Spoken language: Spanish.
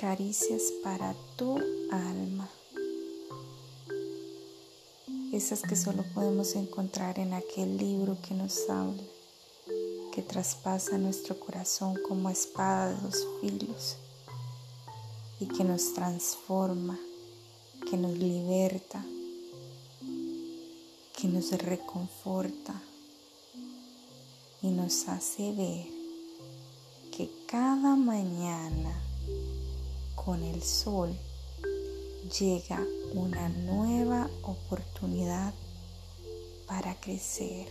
caricias para tu alma. Esas que solo podemos encontrar en aquel libro que nos habla, que traspasa nuestro corazón como espada de dos filos y que nos transforma, que nos liberta, que nos reconforta y nos hace ver que cada mañana con el sol llega una nueva oportunidad para crecer.